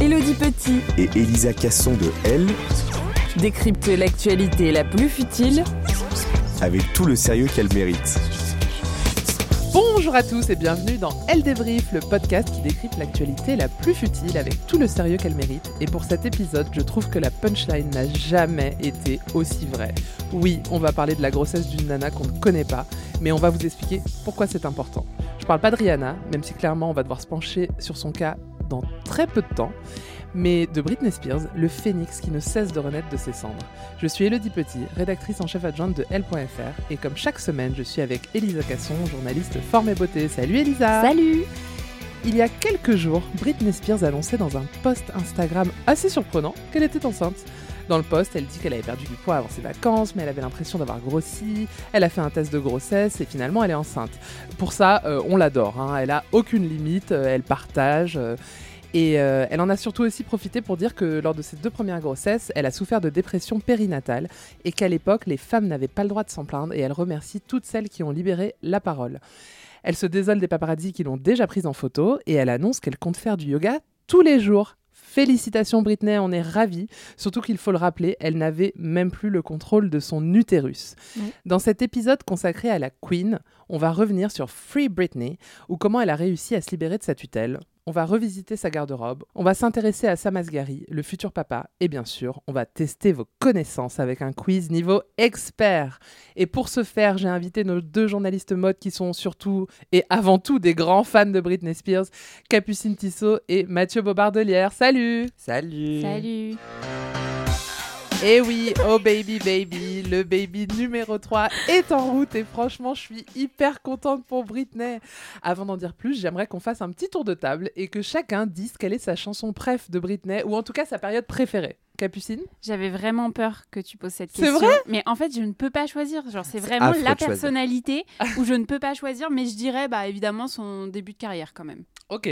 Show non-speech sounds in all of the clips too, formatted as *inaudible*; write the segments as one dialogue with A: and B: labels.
A: Elodie Petit
B: Et Elisa Casson de Elle,
A: décrypte l'actualité la plus futile
B: avec tout le sérieux qu'elle mérite.
C: Bonjour à tous et bienvenue dans Elle débrief, le podcast qui décrypte l'actualité la plus futile avec tout le sérieux qu'elle mérite. Et pour cet épisode, je trouve que la punchline n'a jamais été aussi vraie. Oui, on va parler de la grossesse d'une nana qu'on ne connaît pas, mais on va vous expliquer pourquoi c'est important. Je parle pas de Rihanna, même si clairement on va devoir se pencher sur son cas dans très peu de temps, mais de Britney Spears, le phénix qui ne cesse de renaître de ses cendres. Je suis Elodie Petit, rédactrice en chef adjointe de L.fr, et comme chaque semaine, je suis avec Elisa Casson, journaliste forme et beauté. Salut Elisa
D: Salut
C: Il y a quelques jours, Britney Spears annonçait dans un post Instagram assez surprenant qu'elle était enceinte. Dans le post, elle dit qu'elle avait perdu du poids avant ses vacances, mais elle avait l'impression d'avoir grossi. Elle a fait un test de grossesse et finalement elle est enceinte. Pour ça, euh, on l'adore. hein. Elle a aucune limite, euh, elle partage. euh, et elle en a surtout aussi profité pour dire que lors de ses deux premières grossesses, elle a souffert de dépression périnatale et qu'à l'époque, les femmes n'avaient pas le droit de s'en plaindre et elle remercie toutes celles qui ont libéré la parole. Elle se désole des paparazzis qui l'ont déjà prise en photo et elle annonce qu'elle compte faire du yoga tous les jours. Félicitations Britney, on est ravis. Surtout qu'il faut le rappeler, elle n'avait même plus le contrôle de son utérus.
D: Ouais.
C: Dans cet épisode consacré à la Queen, on va revenir sur Free Britney, ou comment elle a réussi à se libérer de sa tutelle. On va revisiter sa garde-robe, on va s'intéresser à Sam Asghari, le futur papa, et bien sûr, on va tester vos connaissances avec un quiz niveau expert. Et pour ce faire, j'ai invité nos deux journalistes mode qui sont surtout et avant tout des grands fans de Britney Spears, Capucine Tissot et Mathieu Bobardelière. Salut
E: Salut
D: Salut
C: Et oui, oh baby baby, le baby numéro 3 est en route et franchement, je suis hyper contente pour Britney. Avant d'en dire plus, j'aimerais qu'on fasse un petit tour de table et que chacun dise quelle est sa chanson préf de Britney ou en tout cas sa période préférée. Capucine?
F: J'avais vraiment peur que tu poses cette
C: C'est
F: question.
C: vrai?
F: Mais en fait, je ne peux pas choisir. Genre, c'est vraiment la personnalité *laughs* où je ne peux pas choisir, mais je dirais, bah, évidemment, son début de carrière quand même.
C: Ok.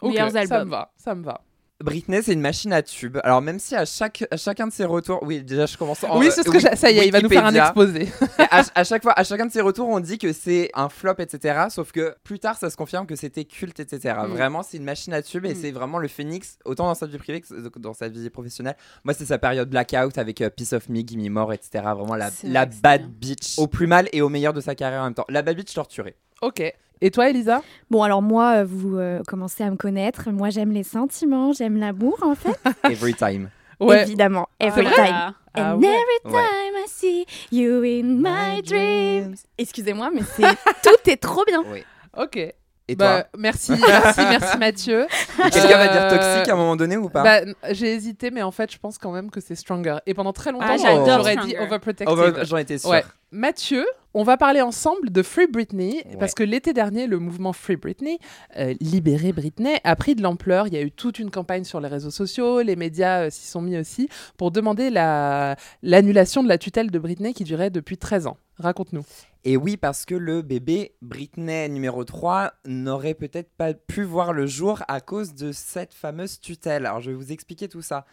C: Ok,
F: Meilleurs
C: ça
F: albums.
C: me va, ça me va.
E: Britney, c'est une machine à tube. Alors, même si à, chaque, à chacun de ses retours. Oui, déjà, je commence en.
C: oui, c'est ce que
E: euh,
C: ça y est, il va nous faire un exposé.
E: à, *laughs* à chaque fois, à chacun de ses retours, on dit que c'est un flop, etc. Sauf que plus tard, ça se confirme que c'était culte, etc.
F: Mm.
E: Vraiment, c'est une machine à tube et
F: Mm.
E: c'est vraiment le phénix, autant dans sa vie privée que dans sa vie professionnelle. Moi, c'est sa période blackout avec euh, Piece of Me, Gimme More, etc. Vraiment la, la
F: vrai
E: bad bitch au plus mal et au meilleur de sa carrière en même temps. La bad bitch torturée.
C: ok. Et toi, Elisa
D: Bon, alors moi, euh, vous euh, commencez à me connaître. Moi, j'aime les sentiments, j'aime l'amour, en fait. *laughs*
E: Every time.
C: Ouais.
D: Évidemment, every
F: Voilà.
D: time.
C: Ah
D: And
C: ouais.
D: every
E: Ouais.
D: time I see you in my dreams. Excusez-moi, mais c'est *laughs* tout est trop bien.
E: Oui.
C: Ok.
E: Et
C: Bah,
E: toi
C: merci, merci, merci Mathieu. *laughs*
E: Quelqu'un va dire
C: Euh,
E: toxique à un moment donné ou pas
C: bah, J'ai hésité, mais en fait, je pense quand même que c'est Stronger. Et pendant très longtemps,
F: Ah,
C: j'aurais dit. Overprotective.
E: J'en étais sûr.
C: Ouais. Mathieu, on va parler ensemble de Free Britney,
E: Ouais.
C: parce que l'été dernier, le mouvement Free Britney, euh, Libérer Britney, a pris de l'ampleur. Il y a eu toute une campagne sur les réseaux sociaux, les médias euh, s'y sont mis aussi, pour demander la- l'annulation de la tutelle de Britney qui durait depuis 13 ans. Raconte-nous.
E: Et oui, parce que le bébé Britney numéro 3 n'aurait peut-être pas pu voir le jour à cause de cette fameuse tutelle. Alors je vais vous expliquer tout ça.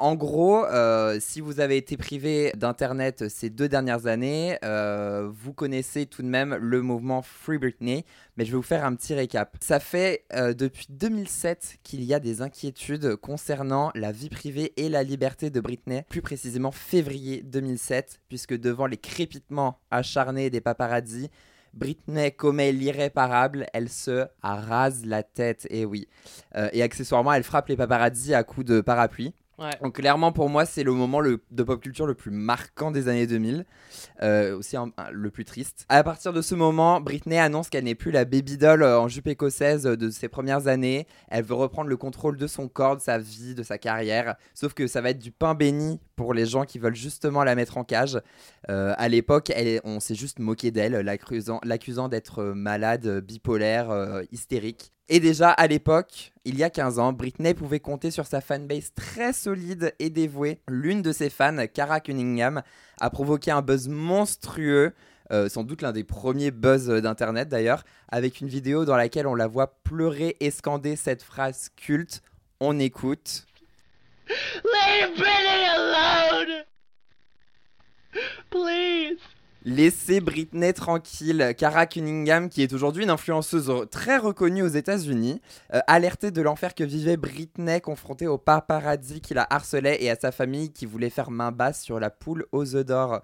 E: En gros, euh, si vous avez été privé d'Internet ces deux dernières années, euh, vous connaissez tout de même le mouvement Free Britney, mais je vais vous faire un petit récap. Ça fait euh, depuis 2007 qu'il y a des inquiétudes concernant la vie privée et la liberté de Britney, plus précisément février 2007, puisque devant les crépitements acharnés des paparazzi, Britney commet l'irréparable, elle se rase la tête, et oui. Euh, et accessoirement, elle frappe les paparazzi à coups de parapluie. Donc clairement pour moi c'est le moment de pop culture le plus marquant des années 2000, euh, aussi le plus triste. À partir de ce moment, Britney annonce qu'elle n'est plus la baby doll euh, en jupe écossaise euh, de ses premières années. Elle veut reprendre le contrôle de son corps, de sa vie, de sa carrière. Sauf que ça va être du pain béni pour les gens qui veulent justement la mettre en cage. Euh, à l'époque, on s'est juste moqué d'elle, l'accusant d'être euh, malade, euh, bipolaire, hystérique. Et déjà à l'époque, il y a 15 ans, Britney pouvait compter sur sa fanbase très solide et dévouée. L'une de ses fans, Cara Cunningham, a provoqué un buzz monstrueux, sans doute l'un des premiers buzz d'internet d'ailleurs, avec une vidéo dans laquelle on la voit pleurer et scander cette phrase culte. On écoute.
G: Leave Britney alone! Please!
E: Laissez Britney tranquille. Cara Cunningham, qui est aujourd'hui une influenceuse très reconnue aux États-Unis, euh, alertait de l'enfer que vivait Britney confrontée au paparazzi qui la harcelait et à sa famille qui voulait faire main basse sur la poule aux œufs d'or.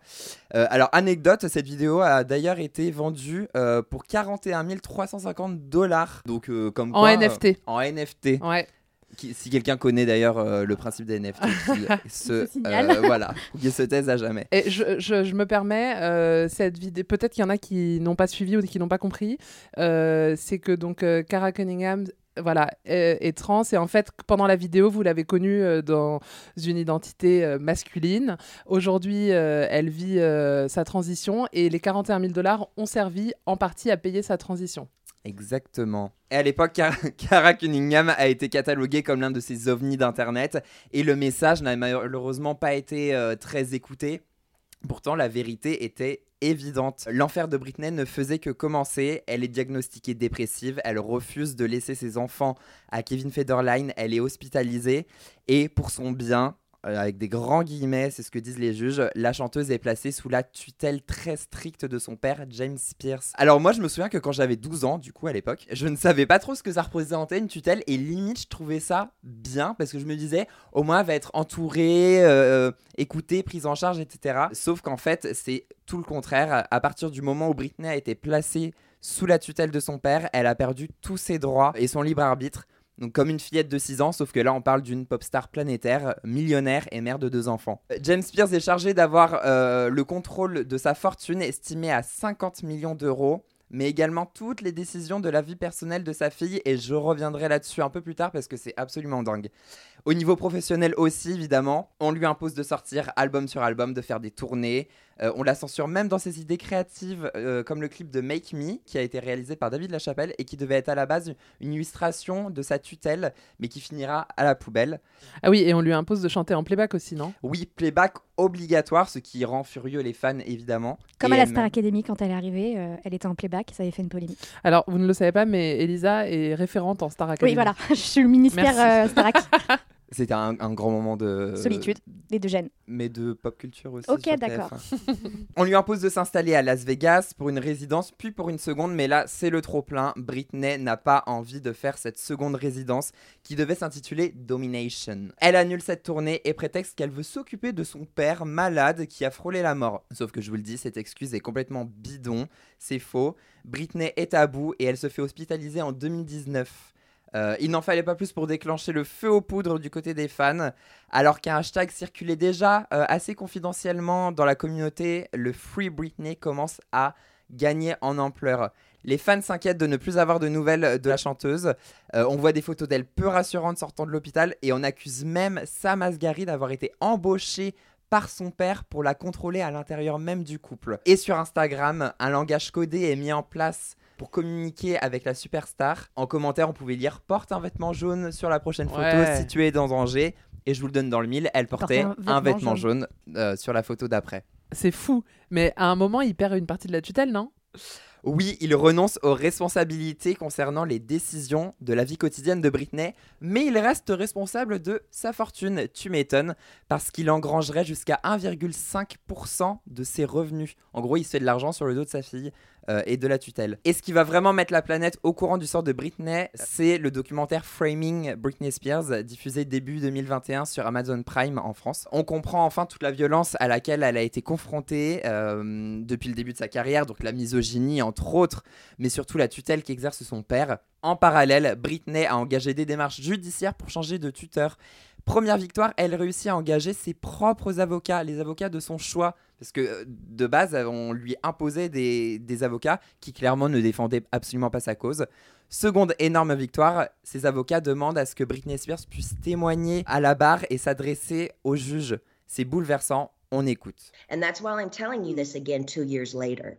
E: Euh, alors, anecdote, cette vidéo a d'ailleurs été vendue euh, pour 41 350 dollars. Donc, euh, comme
C: En
E: quoi, euh,
C: NFT.
E: en NFT.
C: Ouais.
E: Qui- si quelqu'un connaît d'ailleurs euh, le principe des NFT, qu'il *laughs* se, euh, voilà, se taise à jamais.
C: Et je, je- je me permets, euh, cette vidéo, peut-être qu'il y en a qui n'ont pas suivi ou qui n'ont pas compris, euh, c'est que donc euh, Cara Cunningham voilà, est, est trans et en fait pendant la vidéo vous l'avez connue euh, dans une identité euh, masculine. Aujourd'hui euh, elle vit sa transition et les 41 000 dollars ont servi en partie à payer sa transition.
E: Exactement. Et à l'époque, Cara, *laughs* Cunningham a été cataloguée comme l'un de ces ovnis d'Internet et le message n'a malheureusement pas été euh, très écouté. Pourtant, la vérité était évidente. L'enfer de Britney ne faisait que commencer. Elle est diagnostiquée dépressive. Elle refuse de laisser ses enfants à Kevin Federline. Elle est hospitalisée. Et pour son bien, avec des grands guillemets, c'est ce que disent les juges, la chanteuse est placée sous la tutelle très stricte de son père, James Pierce. Alors moi, je me souviens que quand j'avais 12 ans, du coup, à l'époque, je ne savais pas trop ce que ça représentait une tutelle, et limite, je trouvais ça bien, parce que je me disais, au moins, elle va être entourée, euh, écoutée, prise en charge, etc. Sauf qu'en fait, c'est tout le contraire. À partir du moment où Britney a été placée sous la tutelle de son père, elle a perdu tous ses droits et son libre arbitre. Donc comme une fillette de 6 ans, sauf que là on parle d'une pop star planétaire, millionnaire et mère de deux enfants. Euh, James Spears est chargé d'avoir euh, le contrôle de sa fortune estimée à 50 millions d'euros, mais également toutes les décisions de la vie personnelle de sa fille, et je reviendrai là-dessus un peu plus tard parce que c'est absolument dingue. Au niveau professionnel aussi, évidemment, on lui impose de sortir album sur album, de faire des tournées. Euh, on la censure même dans ses idées créatives, euh, comme le clip de Make Me, qui a été réalisé par David Lachapelle et qui devait être à la base une illustration de sa tutelle, mais qui finira à la poubelle.
C: Ah oui, et on lui impose de chanter en playback aussi, non?
E: Oui, playback obligatoire, ce qui rend furieux les fans, évidemment.
H: Comme
E: Et
H: à la
E: elle-même.
H: Star Academy, quand elle est arrivée, euh, elle était en playback, ça avait fait une polémique.
C: Alors, vous ne le savez pas, mais Elisa est référente en Star Academy.
H: Oui, voilà, *laughs* je suis le ministère euh, Starac. *laughs*
E: C'était un, un grand moment de...
H: Solitude, les deux gènes.
E: mais de pop culture aussi.
H: Ok, d'accord.
E: TF1. On lui impose de s'installer à Las Vegas pour une résidence, puis pour une seconde, mais là, c'est le trop-plein. Britney n'a pas envie de faire cette seconde résidence qui devait s'intituler Domination. Elle annule cette tournée et prétexte qu'elle veut s'occuper de son père malade qui a frôlé la mort. Sauf que je vous le dis, cette excuse est complètement bidon, c'est faux. Britney est à bout et elle se fait hospitaliser en 2019. Euh, il n'en fallait pas plus pour déclencher le feu aux poudres du côté des fans, alors qu'un hashtag circulait déjà euh, assez confidentiellement dans la communauté, le Free Britney commence à gagnait en ampleur. Les fans s'inquiètent de ne plus avoir de nouvelles de la chanteuse. Euh, on voit des photos d'elle peu rassurantes sortant de l'hôpital et on accuse même Sam Asghari d'avoir été embauché par son père pour la contrôler à l'intérieur même du couple. Et sur Instagram, un langage codé est mis en place pour communiquer avec la superstar. En commentaire, on pouvait lire porte un vêtement jaune sur la prochaine photo
C: Ouais.
E: si tu es dans danger. Et je vous le donne dans le mille, elle portait un
H: un
E: vêtement,
H: vêtement
E: jaune, euh, sur la photo d'après.
C: C'est fou. Mais à un moment, il perd une partie de la tutelle, non?
E: Oui, il renonce aux responsabilités concernant les décisions de la vie quotidienne de Britney, mais il reste responsable de sa fortune, tu m'étonnes, parce qu'il engrangerait jusqu'à 1,5% de ses revenus. En gros, il se fait de l'argent sur le dos de sa fille euh, et de la tutelle. Et ce qui va vraiment mettre la planète au courant du sort de Britney, c'est le documentaire Framing Britney Spears, diffusé début 2021 sur Amazon Prime en France. On comprend enfin toute la violence à laquelle elle a été confrontée euh, depuis le début de sa carrière, donc la misogynie entre autres, mais surtout la tutelle qu'exerce son père. En parallèle, Britney a engagé des démarches judiciaires pour changer de tuteur. Première victoire, elle réussit à engager ses propres avocats, les avocats de son choix. Parce que euh, de base, on lui imposait des, des avocats qui clairement ne défendaient absolument pas sa cause. Seconde énorme victoire, ses avocats demandent à ce que Britney Spears puisse témoigner à la barre et s'adresser au juge. C'est bouleversant, on écoute.
I: And that's why I'm telling you this again two years later.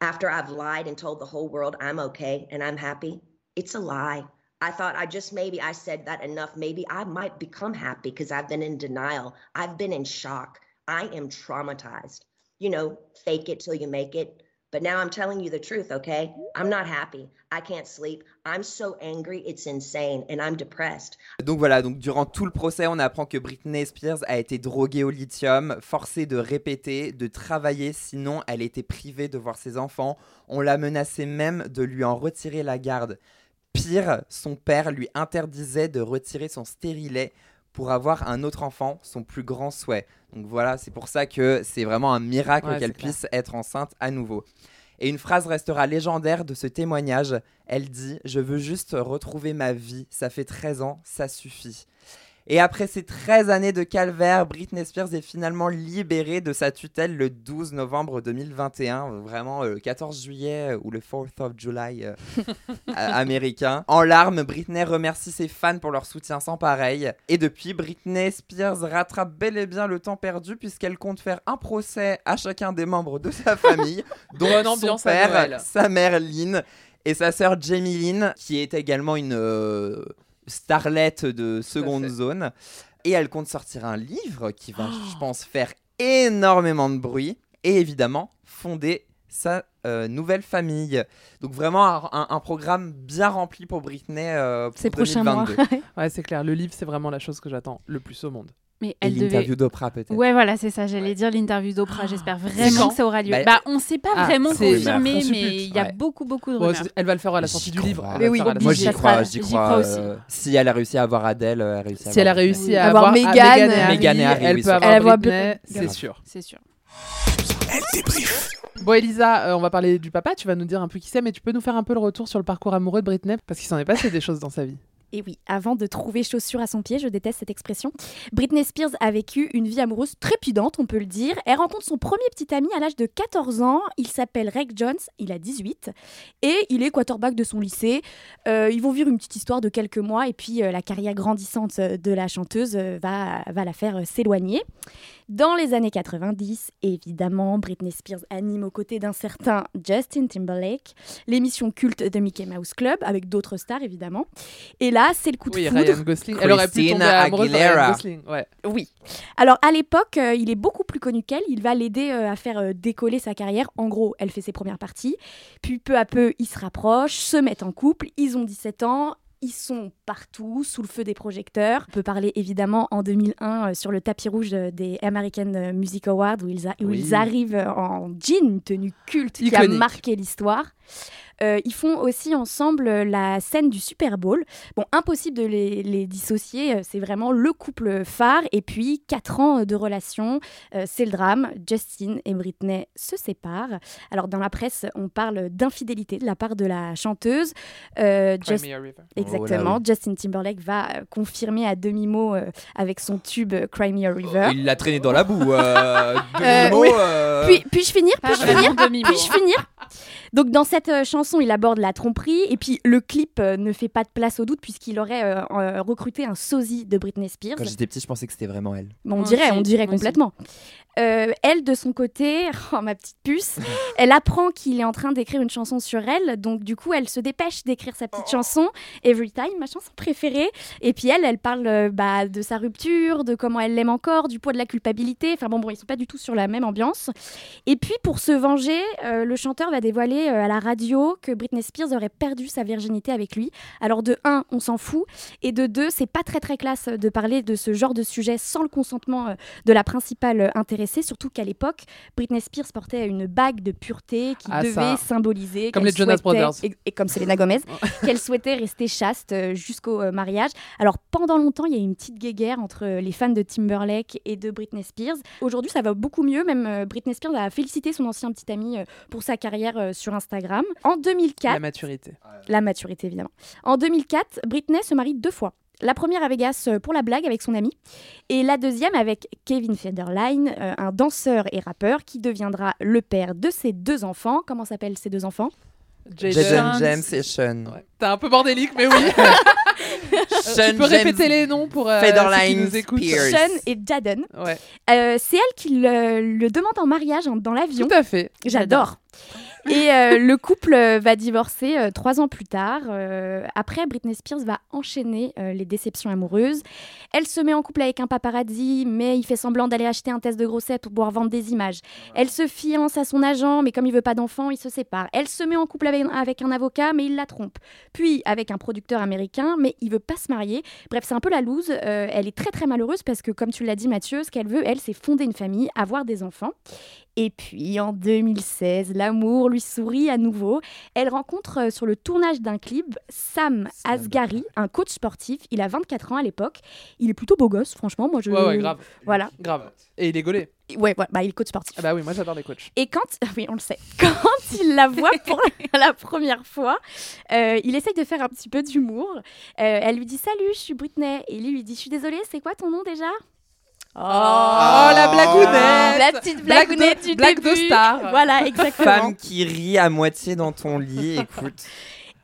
I: After I've lied and told the whole world I'm okay and I'm happy, it's a lie. I thought I just maybe I said that enough. Maybe I might become happy because I've been in denial. I've been in shock. I am traumatized. You know, fake it till you make it. But now I'm telling you the truth, okay? I'm not happy. I can't sleep. I'm so angry, it's insane, and I'm depressed.
E: Donc voilà, durant tout le procès, on apprend que Britney Spears a été droguée au lithium, forcée de répéter, de travailler, sinon elle était privée de voir ses enfants. On l'a menacé même de lui en retirer la garde. Pire, son père lui interdisait de retirer son stérilet pour avoir un autre enfant, son plus grand souhait. Donc voilà, c'est pour ça que c'est vraiment un miracle
C: Ouais,
E: qu'elle puisse être enceinte à nouveau. Et une phrase restera légendaire de ce témoignage. Elle dit Je veux juste retrouver ma vie. Ça fait 13 ans, ça suffit. Et après ces 13 années de calvaire, Britney Spears est finalement libérée de sa tutelle le 12 novembre 2021, vraiment euh, le 14 juillet euh, ou le 4th of July euh, *laughs* américain. En larmes, Britney remercie ses fans pour leur soutien sans pareil. Et depuis, Britney Spears rattrape bel et bien le temps perdu puisqu'elle compte faire un procès à chacun des membres de sa famille, *laughs* dont son père, sa mère Lynn et sa sœur Jamie Lynn, qui est également une euh, starlette de seconde zone. Et elle compte sortir un livre qui va, je pense, faire énormément de bruit. Et évidemment, fonder sa euh, nouvelle famille. Donc vraiment un, un- un programme bien rempli pour Britney euh, pour
H: Ces prochains mois.
E: 2022. *laughs*
C: Ouais, c'est clair. Le livre, c'est vraiment la chose que j'attends le plus au monde.
F: Mais
E: Et
F: elle devait.
E: l'interview d'Oprah peut-être.
F: Ouais, voilà, c'est ça. J'allais dire l'interview d'Oprah. J'espère vraiment que ça aura lieu.
E: Bah,
F: Bah, on sait pas
C: ah,
F: vraiment
C: c'est-
F: confirmé,
C: on
F: mais il y a
C: ouais.
F: beaucoup, beaucoup de rumeurs.
C: elle va le faire à la sortie du livre.
H: Mais oui,
E: Moi j'y crois, j'y crois.
F: crois aussi.
E: euh, si elle a réussi à avoir Adèle, elle a réussi à
C: Si elle a
E: avoir
C: réussi à
H: Avoir
C: avoir
H: Meghan,
C: Meghan et
H: Harry.
E: Et Harry,
C: elle peut avoir
H: avoir
C: Britney, c'est sûr.
F: C'est sûr.
B: Elle débrief.
C: Bon, Elisa, euh, on va parler du papa. Tu vas nous dire un peu qui c'est, mais tu peux nous faire un peu le retour sur le parcours amoureux de Britney parce qu'il s'en est passé des choses dans sa vie.
H: Et oui, avant de trouver chaussure à son pied, je déteste cette expression, Britney Spears a vécu une vie amoureuse trépidante, on peut le dire. Elle rencontre son premier petit ami à l'âge de 14 ans. Il s'appelle Reg Jones, il a 18. Et il est quarterback de son lycée. Euh, ils vont vivre une petite histoire de quelques mois et puis euh, la carrière grandissante euh, de la chanteuse va, va la faire s'éloigner. Dans les années 90, évidemment, Britney Spears anime aux côtés d'un certain Justin Timberlake l'émission culte de Mickey Mouse Club avec d'autres stars évidemment. Et là, c'est le coup de
C: Oui,
H: foudre.
C: Ryan Gosling. Elle aurait pu tomber
E: Christina
C: amoureuse de Ryan. Gosling. Ouais.
H: Oui. Alors à l'époque, euh, il est beaucoup plus connu qu'elle. Il va l'aider euh, à faire euh, décoller sa carrière. En gros, elle fait ses premières parties. Puis peu à peu, ils se rapprochent, se mettent en couple. Ils ont 17 ans. Ils sont partout, sous le feu des projecteurs. On peut parler évidemment en 2001 euh, sur le tapis rouge euh, des American Music Awards où ils, a- où
C: Oui.
H: ils arrivent euh, en jean, une tenue culte qui a marqué l'histoire. Euh, ils font aussi ensemble euh, la scène du Super Bowl. Bon, impossible de les, les dissocier, euh, c'est vraiment le couple phare. Et puis, quatre ans de relation, euh, c'est le drame. Justin et Britney se séparent. Alors, dans la presse, on parle d'infidélité de la part de la chanteuse. Euh, Just-. Exactement.
E: Oh
H: Justin Timberlake va confirmer à demi-mot euh, avec son tube Cry Me a River.
E: Il l'a traîné dans la boue. Euh,
H: Euh,
E: demi-mot,
H: oui.
E: euh,
H: Puis, puis-je finir Puis-je
F: vraiment
H: finir Puis-je finir Donc dans cette euh, chanson, il aborde la tromperie et puis le clip euh, ne fait pas de place au doute puisqu'il aurait euh, euh, recruté un sosie de Britney Spears.
E: Quand j'étais petit, je pensais que c'était vraiment elle.
H: Bon, on dirait,
F: aussi,
H: on dirait complètement. Euh, elle, de son côté, *laughs* oh, ma petite puce, elle apprend qu'il est en train d'écrire une chanson sur elle. Donc, du coup, elle se dépêche d'écrire sa petite chanson, Every Time, ma chanson préférée. Et puis, elle, elle parle euh, bah, de sa rupture, de comment elle l'aime encore, du poids de la culpabilité. Enfin, bon, bon, ils sont pas du tout sur la même ambiance. Et puis, pour se venger, euh, le chanteur va dévoiler à la radio que Britney Spears aurait perdu sa virginité avec lui. Alors, de un, on s'en fout. Et de deux, c'est pas très très classe de parler de ce genre de sujet sans le consentement de la principale euh, surtout qu'à l'époque, Britney Spears portait une bague de pureté qui
C: Ah,
H: devait
C: ça.
H: symboliser
C: Comme les Jonas Brothers.
H: et, et comme Selena Gomez, *laughs* qu'elle souhaitait rester chaste euh, jusqu'au euh, mariage. Alors pendant longtemps, il y a eu une petite guéguerre entre euh, les fans de Timberlake et de Britney Spears. Aujourd'hui, ça va beaucoup mieux. Même Britney Spears a félicité son ancien petit ami pour sa carrière sur Instagram. En 2004,
C: La maturité.
H: la maturité, évidemment. En 2004, Britney se marie deux fois. La première à Vegas euh, pour la blague avec son ami, et la deuxième avec Kevin Federline, euh, un danseur et rappeur qui deviendra le père de ses deux enfants. Comment s'appellent ces deux enfants?
E: Jaden James et Sean.
C: T'es un peu bordélique, mais oui. *laughs*
E: Sean
C: tu peux
E: James
C: répéter les noms pour euh, ceux qui nous écoutent.
H: Sean et Jaden.
C: Ouais.
H: Euh, c'est elle qui le, le demande en mariage en- dans l'avion.
C: Tout à fait.
H: J'adore. Et euh, le couple euh, va divorcer euh, trois ans plus tard. Euh, après, Britney Spears va enchaîner les déceptions amoureuses. Elle se met en couple avec un paparazzi, mais il fait semblant d'aller acheter un test de grossesse pour pouvoir vendre des images. Elle se fiance à son agent, mais comme il veut pas d'enfant, il se sépare. Elle se met en couple avec, avec un avocat, mais il la trompe. Puis avec un producteur américain, mais il veut pas se marier. Bref, c'est un peu la loose. Elle est très très malheureuse parce que, comme tu l'as dit, Mathieu, ce qu'elle veut, elle, c'est fonder une famille, avoir des enfants. Et puis en 2016, l'amour lui sourit à nouveau. Elle rencontre euh, sur le tournage d'un clip Sam Asghari, un coach sportif. Il a 24 ans à l'époque. Il est plutôt beau gosse, franchement. Moi, je...
C: Ouais, ouais, grave.
H: Voilà.
C: Grave. Et il est gaulé.
H: Ouais, ouais, bah, il est coach sportif.
C: Ah bah oui, moi j'adore les coachs.
H: Et quand, *laughs* oui, on le sait, *laughs* quand il la voit *laughs* pour la première fois, euh, il essaye de faire un petit peu d'humour. Euh, elle lui dit Salut, je suis Britney. Et lui lui dit Je suis désolée, c'est quoi ton nom déjà? Oh,
C: la blagounette
H: La petite
C: Blague de-
H: blagounette du
C: blague de
H: début.
C: star.
H: Voilà, exactement.
E: Femme qui rit à moitié dans ton lit, *laughs* écoute.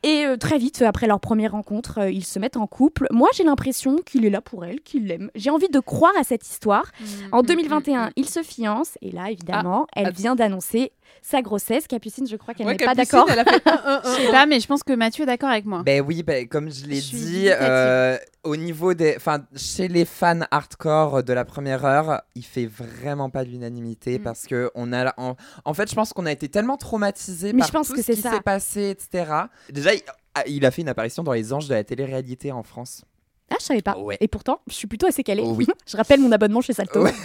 H: Et euh, très vite, après leur première rencontre, euh, ils se mettent en couple. Moi, j'ai l'impression qu'il est là pour elle, qu'il l'aime. J'ai envie de croire à cette histoire. En 2021, ils se fiancent. Et là, évidemment, elle vient d'annoncer sa grossesse. Capucine, je crois qu'elle
C: Ouais,
H: n'est pas d'accord. *laughs*
F: Je sais pas, mais je pense que Mathieu est d'accord avec moi.
E: Ben oui, ben, comme je l'ai dit, euh, au niveau des, enfin, chez les fans hardcore de la première heure, il fait vraiment pas l'unanimité
H: Mm.
E: parce que on a, en, en fait, je pense qu'on a été tellement traumatisés
H: Mais
E: par
H: je pense
E: tout
H: que
E: ce qui s'est passé, etc. Déjà, il, ah, il a fait une apparition dans les Anges de la télé-réalité en France.
H: Ah, je savais pas.
E: Ouais.
H: Et pourtant, je suis plutôt assez calée.
E: Oui. *laughs*
H: je rappelle mon abonnement chez Salto.
E: Ouais. *laughs*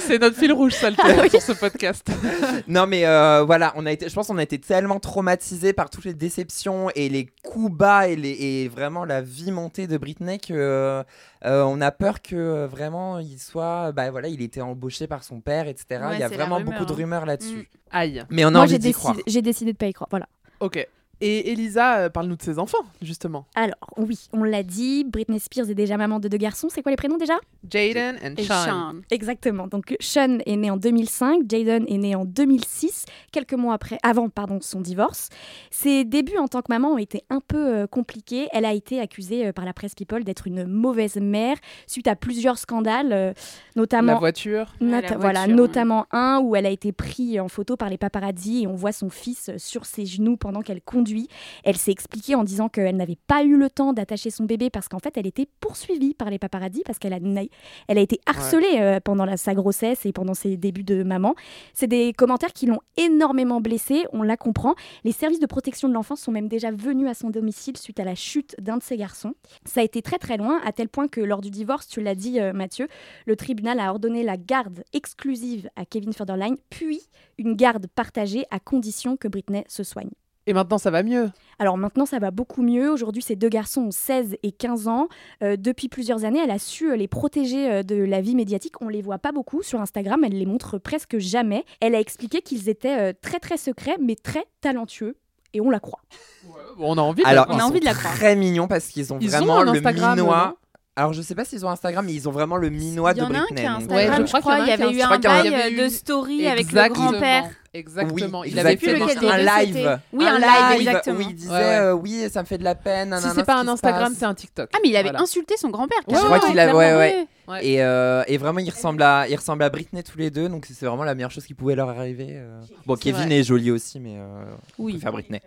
C: C'est notre fil rouge, le
H: Ah oui.
C: sur ce podcast. *laughs*
E: non mais euh, voilà, on a été, je pense qu'on a été tellement traumatisés par toutes les déceptions et les coups bas et, les, et vraiment la vie montée de Britney que euh, euh, on a peur que vraiment il soit, bah voilà, il était embauché par son père, etc.
F: Ouais,
E: il y a vraiment
F: rumeur,
E: beaucoup de
F: hein.
E: rumeurs là-dessus.
C: Aïe.
E: Mais on a
H: Moi,
E: envie
H: j'ai
E: d'y croire.
H: décidé, j'ai décidé de pas y croire. Voilà.
C: Ok. Et Elisa, euh, parle-nous de ses enfants, justement.
H: Alors, oui, on l'a dit, Britney Spears est déjà maman de deux garçons. C'est quoi les prénoms déjà?
C: Jaden and
F: Et
C: Sean.
F: Sean.
H: Exactement. Donc, Sean est né en 2005, Jaden est né en 2006, quelques mois après, avant pardon, son divorce. Ses débuts en tant que maman ont été un peu euh, compliqués. Elle a été accusée euh, par la presse People d'être une mauvaise mère suite à plusieurs scandales, euh, notamment.
C: La voiture.
F: Ouais, la
H: Nota- voilà,
F: voiture,
H: notamment un où elle a été prise en photo par les paparazzi et on voit son fils sur ses genoux pendant qu'elle conduit. Elle s'est expliquée en disant qu'elle n'avait pas eu le temps d'attacher son bébé parce qu'en fait elle était poursuivie par les paparazzi parce qu'elle a, elle a été harcelée euh, pendant la- sa grossesse et pendant ses débuts de maman. C'est des commentaires qui l'ont énormément blessée, on la comprend. Les services de protection de l'enfance sont même déjà venus à son domicile suite à la chute d'un de ses garçons. Ça a été très très loin, à tel point que lors du divorce, tu l'as dit euh, Mathieu, le tribunal a ordonné la garde exclusive à Kevin Federline, puis une garde partagée à condition que Britney se soigne.
C: Et maintenant, ça va mieux.
H: Alors maintenant, ça va beaucoup mieux. Aujourd'hui, ces deux garçons ont 16 et 15 ans. Euh, depuis plusieurs années, elle a su euh, les protéger euh, de la vie médiatique. On les voit pas beaucoup sur Instagram, elle les montre presque jamais. Elle a expliqué qu'ils étaient très très secrets, mais très talentueux. Et on la croit.
C: On a envie de
E: Alors,
C: la
E: ils
C: croire.
F: a envie
E: sont
F: de la croire.
E: très mignons parce qu'ils ont
C: Ils ont
E: vraiment
C: un
E: le
C: Instagram,
E: minois. Alors, je sais pas s'ils ont Instagram, mais ils ont vraiment le minois
F: Il y
E: de
F: en a un
E: Britney.
F: qui a Instagram,
C: Ouais, je
F: je
C: crois qu'il
F: Il
C: y
F: avait eu un bail de story avec le grand-père.
C: Exactement.
E: Oui,
C: il avait fait
E: un live.
F: Oui, un live, exactement.
E: Où il disait
C: Ouais, ouais.
E: euh, oui, ça me fait de la peine.
C: Si c'est pas
E: ce
C: un Instagram, c'est un TikTok.
F: Ah, mais il avait
C: Voilà.
F: insulté son grand-père.
E: Je crois qu'il a, ouais, ouais. Et, euh, et vraiment, ils ressemblent à, ils ressemblent à Britney tous les deux, donc c'est vraiment la meilleure chose qui pouvait leur arriver. euh. Bon, Kevin
C: vrai.
E: est joli aussi, mais euh,
F: Oui.
E: préfère Britney.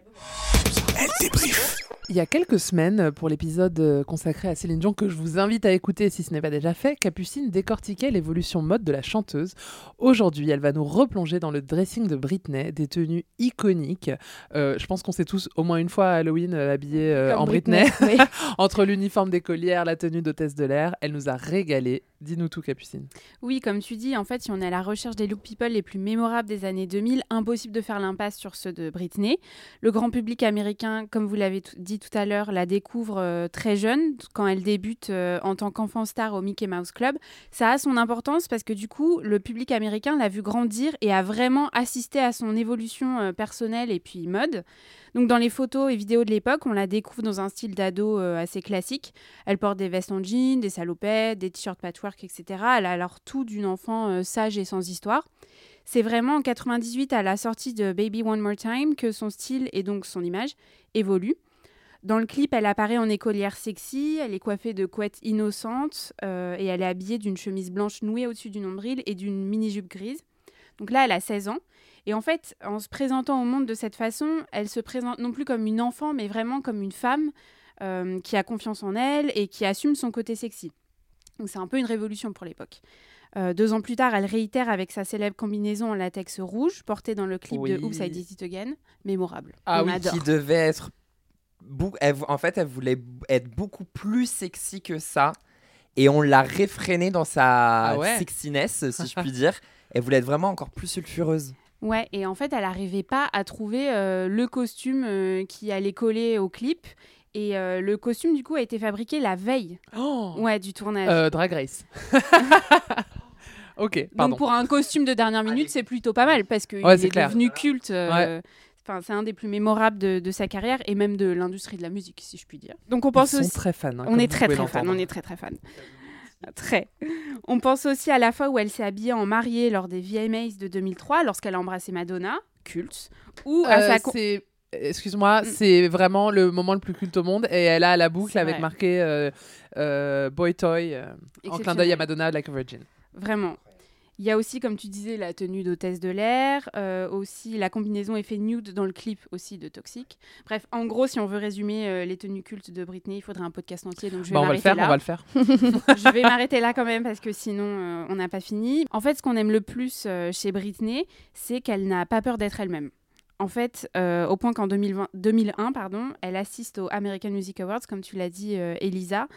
B: Elle débrief.
C: Il y a quelques semaines, pour l'épisode consacré à Céline Dion que je vous invite à écouter si ce n'est pas déjà fait, Capucine décortiquait l'évolution mode de la chanteuse. Aujourd'hui, elle va nous replonger dans le dressing de Britney, des tenues iconiques. Euh, je pense qu'on s'est tous au moins une fois à Halloween euh, habillés euh, en Britney.
H: Britney, oui. *laughs*
C: Entre l'uniforme d'écolière, la tenue d'hôtesse de l'air, elle nous a régalé. Dis-nous tout, Capucine.
F: Oui, comme tu dis, en fait, si on est à la recherche des look people les plus mémorables des années 2000, impossible de faire l'impasse sur ceux de Britney. Le grand public américain, comme vous l'avez dit tout à l'heure, la découvre euh, très jeune, quand elle débute en tant qu'enfant star au Mickey Mouse Club. Ça a son importance parce que du coup, le public américain l'a vu grandir et a vraiment assisté à son évolution euh, personnelle et puis mode. Donc dans les photos et vidéos de l'époque, on la découvre dans un style d'ado euh, assez classique. Elle porte des vestes en jean, des salopettes, des t-shirts patchwork, etc. Elle a alors tout d'une enfant euh, sage et sans histoire. C'est vraiment en 98, à la sortie de Baby One More Time, que son style et donc son image évoluent. Dans le clip, elle apparaît en écolière sexy, elle est coiffée de couettes innocentes et elle est habillée d'une chemise blanche nouée au-dessus du nombril et d'une mini-jupe grise. Donc là, elle a 16 ans. Et en fait, en se présentant au monde de cette façon, elle se présente non plus comme une enfant, mais vraiment comme une femme euh, qui a confiance en elle et qui assume son côté sexy. Donc c'est un peu une révolution pour l'époque. Euh, deux ans plus tard, elle réitère avec sa célèbre combinaison en latex rouge, portée dans le clip de. Oops, I Did It Again. Mémorable.
C: Ah
F: On
C: oui,
F: adore.
E: Qui devait être. elle en fait, elle voulait être beaucoup plus sexy que ça. Et on l'a réfrénée dans sa
C: Ah ouais
E: sexiness, si je puis *laughs* dire. Elle voulait être vraiment encore plus sulfureuse.
F: Ouais, et en fait, elle n'arrivait pas à trouver euh, le costume euh, qui allait coller au clip. Et euh, le costume, du coup, a été fabriqué la veille
C: Oh
F: ouais, du tournage.
C: Euh, Drag Race. *laughs* ok, pardon.
F: Donc pour un costume de dernière minute, c'est plutôt pas mal parce qu'il
C: Ouais,
F: est
C: clair.
F: devenu culte. euh,
C: Ouais.
F: Enfin, c'est un des plus mémorables de, de sa carrière et même de l'industrie de la musique, si je puis dire. Donc on pense
C: Ils sont
F: aussi.
C: très fans. hein,
F: on est très très fan.
C: l'entendre.
F: On est très très fan. *laughs* Très. On pense aussi à la fois où elle s'est habillée en mariée lors des VMAs de 2003, lorsqu'elle a embrassé Madonna, culte, ou à
C: Euh,
F: sa
C: c'est excuse-moi, c'est vraiment le moment le plus culte au monde et elle a la boucle
F: C'est
C: avec
F: vrai.
C: marqué euh, euh, Boy Toy en clin d'œil à. Madonna like a Virgin.
F: Vraiment. Il y a aussi, comme tu disais, la tenue d'hôtesse de l'air, euh, aussi la combinaison effet nude dans le clip aussi de Toxic. Bref, en gros, si on veut résumer euh, les tenues cultes de Britney, il faudrait un podcast entier, donc je vais
C: Bon, on va le faire,
F: là.
C: on va le faire.
F: je vais m'arrêter là quand même parce que sinon euh, on n'a pas fini. En fait, ce qu'on aime le plus chez Britney, c'est qu'elle n'a pas peur d'être elle-même. En fait, euh, au point qu'en 2020 2001, pardon, elle assiste au American Music Awards, comme tu l'as dit, euh, Elisa,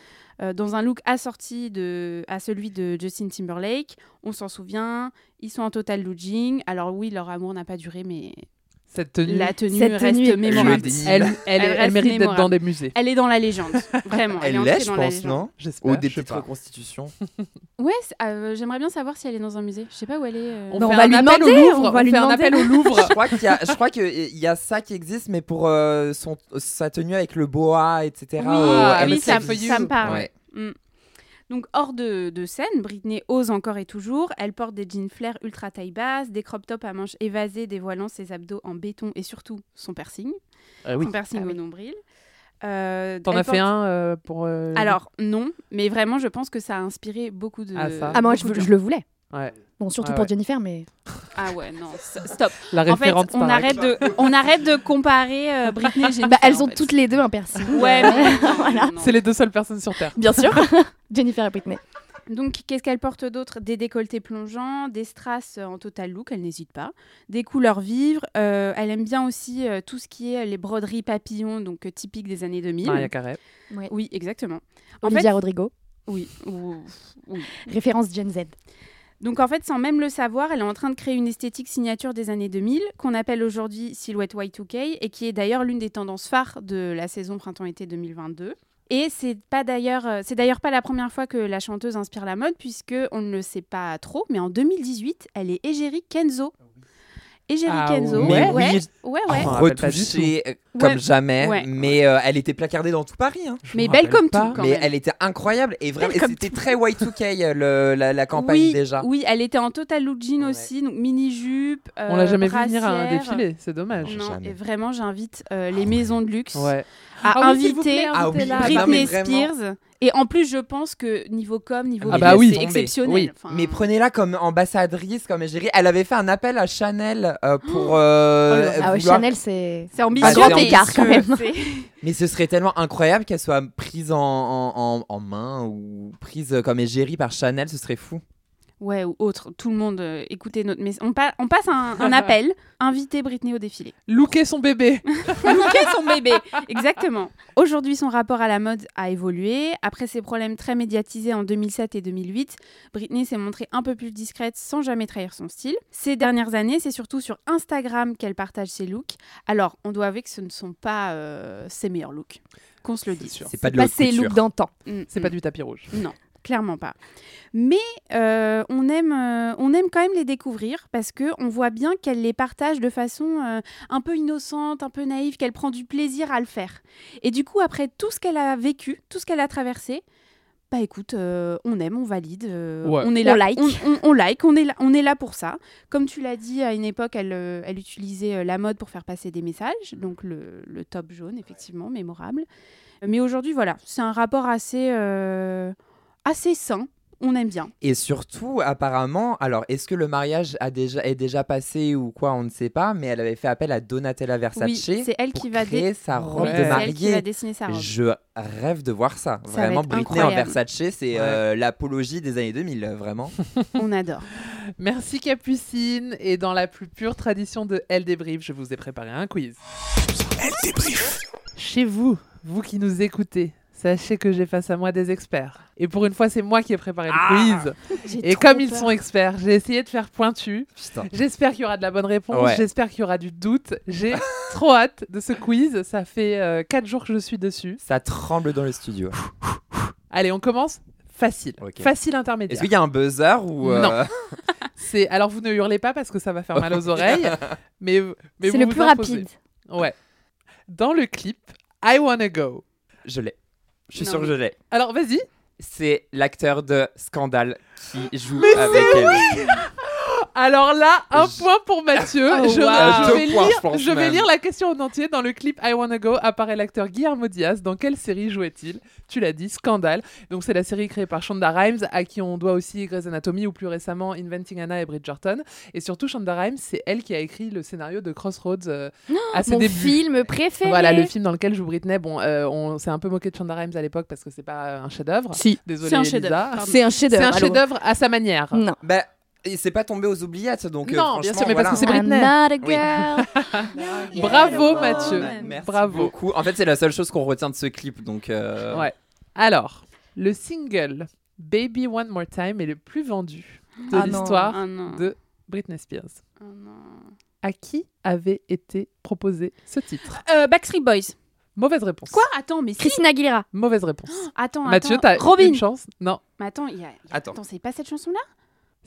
F: euh, dans un look assorti de, à celui de Justin Timberlake. On s'en souvient, ils sont en total looking. Alors oui, leur amour n'a pas duré, mais
C: Cette tenue,
F: la tenue
H: Cette
F: reste
H: tenue est
F: mémorable.
C: elle, elle, elle,
F: reste
C: mérite d'être
F: mémorable.
C: dans des musées.
F: Elle est dans la légende, vraiment.
E: Elle
F: est
E: l'est, je
F: dans la
E: pense,
F: légende.
E: non
C: J'espère.
E: Ou des
C: je sais
E: petites
C: pas.
E: reconstitutions. *laughs*
F: Ouais, c'est- euh, j'aimerais bien savoir si elle est dans un musée. Je sais pas où elle est. euh.
C: On
H: on
C: fait
H: va
C: un
H: lui
C: appel
H: demander,
C: au Louvre.
H: on va lui
C: fait un
H: demander.
C: appel au Louvre.
E: je crois qu'il y a, je crois qu'il y a ça qui existe, mais pour euh, son, sa tenue avec le boa, etc.
F: Oui,
E: au
C: Ah,
F: oui, ça, me parle.
E: Ouais.
F: Mm. Donc hors de, de scène, Britney ose encore et toujours. Elle porte des jeans flair ultra taille basse, des crop tops à manches évasées dévoilant ses abdos en béton et surtout son piercing,
C: Euh, oui.
F: son piercing
H: Ah
F: au
H: oui.
F: nombril. Euh,
C: T'en as fait un euh, pour. euh,
F: Alors non, mais vraiment je pense que ça a inspiré beaucoup de.
C: Ah, ça.
H: Ah, moi, je, le voulais.
C: Ouais.
H: Bon, surtout
C: Ouais,
H: pour
C: ouais.
H: Jennifer, mais. *laughs*
F: Ah ouais non, *laughs* stop.
C: La
F: En fait, on arrête de, on arrête de comparer euh, Britney et *laughs* Jennifer.
H: Bah, elles
F: en
H: ont
F: fait.
H: toutes les deux un piercing.
F: Ouais, mais
H: Voilà.
C: C'est les deux seules personnes sur Terre.
H: Bien sûr. Jennifer et Britney.
F: Donc, qu'est-ce qu'elle porte d'autre? Des décolletés plongeants, des strass euh, en total look, elle n'hésite pas, des couleurs vives. euh, elle aime bien aussi euh, tout ce qui est les broderies papillons, donc euh, typiques des années 2000.
C: Maria Carey.
H: Ouais.
F: Oui, exactement. En
H: Olivia
F: fait,
H: Rodrigo.
F: oui, ou- oui.
H: Référence Gen Z.
F: Donc, en fait, sans même le savoir, elle est en train de créer une esthétique signature des années 2000 qu'on appelle aujourd'hui silhouette Y2K et qui est d'ailleurs l'une des tendances phares de la saison printemps-été 2022. Et c'est pas d'ailleurs, euh, c'est d'ailleurs pas la première fois que la chanteuse inspire la mode, puisque on ne le sait pas trop, mais en 2018, elle est égérie Kenzo. Et Jerry
C: Ah
F: Kenzo.
E: Mais
F: ouais,
E: oui,
F: ouais,
E: retouchée euh, comme
F: Ouais.
E: jamais,
F: Ouais.
E: mais euh, elle était placardée dans tout Paris. hein.
F: Mais belle comme
C: pas.
F: tout, quand
E: mais
F: même.
E: elle était incroyable et vraiment c'était très Y2K euh, le- la, la campagne
F: oui,
E: déjà.
F: Oui, elle était en total look jean
E: Ouais.
F: aussi, donc mini jupe.
C: On l'a jamais vu venir à un défilé, c'est dommage.
F: Non, et vraiment, j'invite euh, les maisons de luxe
C: Ouais.
F: À
C: Ah oui,
F: inviter
C: plaît,
E: Ah oui,
C: invitez-la.
E: non,
F: Britney. Spears. Et en plus, je pense que niveau com, niveau
C: Ah bah oui.
F: c'est exceptionnel.
C: Oui.
F: Enfin,
E: Mais prenez-la comme ambassadrice, comme égérie. Elle avait fait un appel à Chanel euh, pour.
F: Oh
E: euh,
H: Ah ouais,
E: vouloir-
H: Chanel, c'est.
F: c'est ambitieux,
H: Un grand
F: mais
H: écart, quand même. *laughs*
E: Mais ce serait tellement incroyable qu'elle soit prise en, en, en- en main ou prise comme égérie par Chanel, ce serait fou.
F: Ouais, ou autre. Tout le monde, euh, écoutez notre message. On, pa- on passe un, un *laughs* appel. Invitez Britney au défilé.
C: Looker son bébé. *laughs*
F: Looker son bébé. Exactement. Aujourd'hui, son rapport à la mode a évolué. Après ses problèmes très médiatisés en 2007 et 2008, Britney s'est montrée un peu plus discrète sans jamais trahir son style. Ces dernières années, c'est surtout sur Instagram qu'elle partage ses looks. Alors, on doit avouer que ce ne sont pas euh, ses meilleurs looks. Qu'on se le dise.
E: C'est pas de
H: Pas looks d'antan.
F: Mm,
C: C'est
F: mm.
C: pas du tapis rouge.
F: Non, clairement pas. Mais euh, on, aime, euh, on aime quand même les découvrir parce que on voit bien qu'elle les partage de façon euh, un peu innocente, un peu naïve, qu'elle prend du plaisir à le faire. Et du coup, après tout ce qu'elle a vécu, tout ce qu'elle a traversé, bah écoute, euh, on aime, on valide, euh,
C: Ouais.
F: on est
H: On
F: là,
H: like.
F: on, on- on like, on est là, on est là pour ça. Comme tu l'as dit, à une époque, elle, euh, elle utilisait la mode pour faire passer des messages, donc le, le top jaune, effectivement, mémorable. Mais aujourd'hui, voilà, c'est un rapport assez, euh, assez sain. On aime bien.
E: Et surtout, apparemment, alors est-ce que le mariage a déjà, est déjà passé ou quoi, on ne sait pas, mais elle avait fait appel à Donatella Versace.
F: Oui, c'est elle
E: pour
F: qui va dé-
E: créer sa robe
C: Ouais.
E: de
F: C'est elle qui
E: mariée.
F: va dessiner sa robe.
E: Je rêve de voir ça. Vraiment, Britney
F: incroyable.
E: en Versace, c'est euh, l'apologie des années 2000, vraiment. *laughs*
F: On adore.
C: Merci Capucine. Et dans la plus pure tradition de Elle débrief, je vous ai préparé un quiz.
B: Elle débrief.
C: Chez vous, vous qui nous écoutez, sachez que j'ai face à moi des experts. Et pour une fois, c'est moi qui ai préparé le quiz. *laughs*
F: J'ai
C: Et comme ils sont experts, j'ai essayé de faire pointu. J'espère qu'il y aura de la bonne réponse.
E: Ouais.
C: J'espère qu'il y aura du doute. J'ai *laughs* trop hâte de ce quiz. Ça fait 4 jours que je suis dessus.
E: Ça tremble dans le studio. *laughs*
C: Allez, on commence facile. Facile intermédiaire.
E: Est-ce qu'il y a un buzzer ou euh,
C: Non. C'est alors vous ne hurlez pas parce que ça va faire mal aux oreilles, mais mais
H: C'est
C: vous
H: le
C: vous
H: plus
C: imposez.
H: rapide.
C: Ouais. Dans le clip I Wanna Go.
E: Je l'ai. Je suis sûr que je l'ai.
C: Alors vas-y.
E: C'est l'acteur de Scandale qui joue
C: Mais
E: avec elle.
C: Alors là, un
E: Je-
C: point pour Mathieu.
F: Oh, *laughs*
C: je,
F: wow.
C: je vais,
E: points,
C: lire,
E: je pense
C: je vais
E: même.
C: lire la question en entier. Dans le clip I Wanna Go apparaît l'acteur Guillermo Diaz. Dans quelle série jouait-il? Tu l'as dit, Scandale. Donc c'est la série créée par Shonda Rhimes, à qui on doit aussi Grey's Anatomy ou plus récemment Inventing Anna et Bridgerton. Et surtout Shonda Rhimes, c'est elle qui a écrit le scénario de Crossroads euh, à ses
H: Mon
C: débuts.
H: film préféré.
C: Voilà, le film dans lequel joue Britney. Bon, euh, on s'est un peu moqué de Shonda Rhimes à l'époque parce que c'est pas un chef-d'œuvre.
H: Si.
C: Désolée,
F: C'est un chef-d'œuvre.
H: C'est un chef-d'œuvre
C: à sa manière.
H: Non.
E: Bah, et c'est pas tombé aux oubliettes, donc euh,
C: Non, bien sûr, mais parce que c'est. Britney.
H: I'm not a
E: Oui.
H: girl. *laughs*
C: Bravo Mathieu.
E: Merci
C: Bravo.
E: beaucoup. En fait, c'est la seule chose qu'on retient de ce clip, donc. euh,
C: Ouais. Alors, le single Baby One More Time est le plus vendu de
H: Ah
C: l'histoire
F: Ah
C: de Britney Spears.
F: Ah non.
C: À qui avait été proposé ce titre?
F: Euh, Backstreet Boys.
C: Mauvaise réponse.
F: Quoi? Attends, mais si.
H: Christina Aguilera.
C: Mauvaise réponse. *gasps*
F: Attends,
C: Mathieu, t'as
F: Robin.
C: une chance? Non.
F: Mais attends, il y a... y a-
E: Attends.
F: Attends, c'est pas cette chanson-là?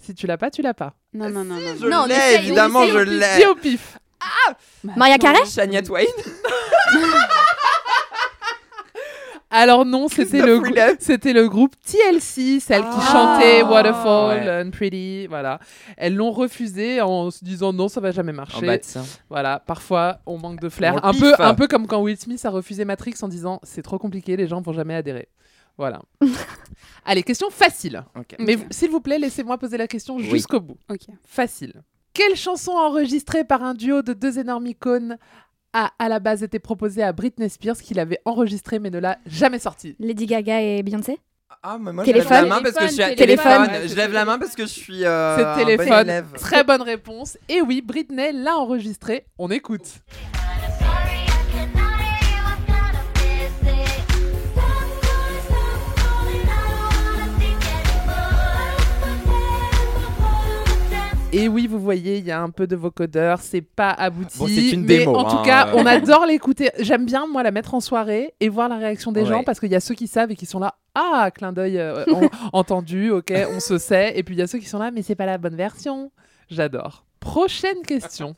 C: Si tu l'as pas, tu l'as pas.
F: Non, non, non, non.
E: Je
H: Non,
E: l'ai, évidemment, je l'ai.
C: au pif.
F: Bah,
H: Maria. Carey
E: Shania Twain. *laughs*
C: Alors non, c'était le, c'était le groupe TLC, celle qui
E: Ah.
C: chantait Waterfall
E: Ouais.
C: and Pretty, voilà. Elles l'ont refusé en se disant non, ça va jamais marcher. Voilà, parfois on manque de flair.
E: On
C: Un peu, un peu comme quand Will Smith a refusé Matrix en disant c'est trop compliqué, les gens vont jamais adhérer. Voilà. *laughs* Allez, question facile. Mais s'il vous plaît, laissez-moi poser la question
E: Oui.
C: jusqu'au bout. Facile. Quelle chanson enregistrée par un duo de deux énormes icônes a à la base été proposée à Britney Spears qu'il avait enregistrée mais ne l'a jamais sortie?
H: Lady Gaga et Beyoncé?
E: Ah, mais moi,
H: Téléphone.
E: je lève la main parce que je suis à
F: Téléphone.
E: téléphone.
C: Téléphone.
E: Je lève la main parce que je suis. euh,
C: C'est
E: un bon
C: téléphone.
E: élève.
C: Très bonne réponse. Et oui, Britney l'a enregistrée. On écoute. Et oui, vous voyez, il y a un peu de vocodeur, c'est pas abouti.
E: Bon, c'est une
C: mais
E: démo,
C: en tout
E: hein.
C: cas, on adore l'écouter. J'aime bien, moi, la mettre en soirée et voir la réaction des
E: Ouais.
C: gens parce qu'il y a ceux qui savent et qui sont là. Ah, clin d'œil euh, en- *laughs* entendu, ok, on se sait. Et puis il y a ceux qui sont là, mais c'est pas la bonne version. J'adore. Prochaine question.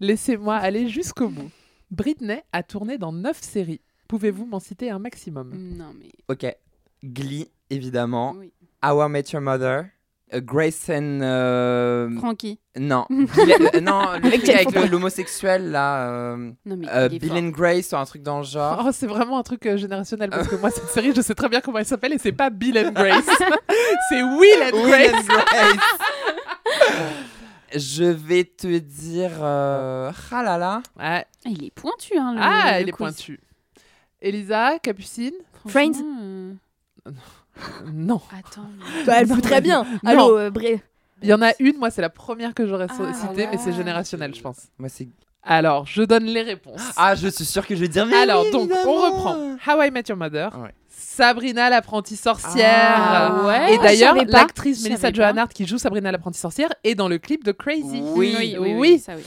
C: Laissez-moi aller jusqu'au bout. Britney a tourné dans 9 séries. Pouvez-vous m'en citer un maximum?
F: Non, mais.
E: Ok. Glee, évidemment. How I Met Your Mother. Euh, Grace and. euh,
F: Frankie.
E: Non. *laughs* Bill- euh, non, le
F: Jane
E: avec l'homosexuel, là. euh,
F: Non, mais
E: euh,
F: il
E: Bill
F: fort.
E: and Grace, ou un truc dans le genre.
C: Oh, c'est vraiment un truc euh, générationnel parce que moi, cette série, je sais très bien comment elle s'appelle et c'est pas Bill and Grace. *laughs* c'est Will and
E: Will
C: Grace.
E: and Grace. Je vais te dire. euh, Ah là là.
C: Ouais.
F: Il est pointu, hein. Le,
C: Ah,
F: le
C: elle est
F: quiz.
C: pointue. Elisa, Capucine
H: Friends
F: euh,
C: Non.
F: Attends.
H: Bah, *laughs* elle peut très bien.
C: Non.
H: Allô, euh, Bré.
C: Il y en a une, moi, c'est la première que j'aurais
F: Ah,
C: citée, mais c'est générationnel, je pense.
E: Moi, c'est.
C: Alors, je donne les réponses.
E: Ah, je suis sûr que je vais dire. mais
C: Alors,
E: oui,
C: donc, on reprend. How I Met Your Mother.
E: Ouais.
C: Sabrina l'apprentie sorcière.
F: Ah, ouais.
C: Et d'ailleurs, l'actrice Melissa Joan. Hart qui joue Sabrina l'apprentie sorcière est dans le clip de Crazy.
E: Oui,
F: oui, oui,
C: oui.
F: ça oui.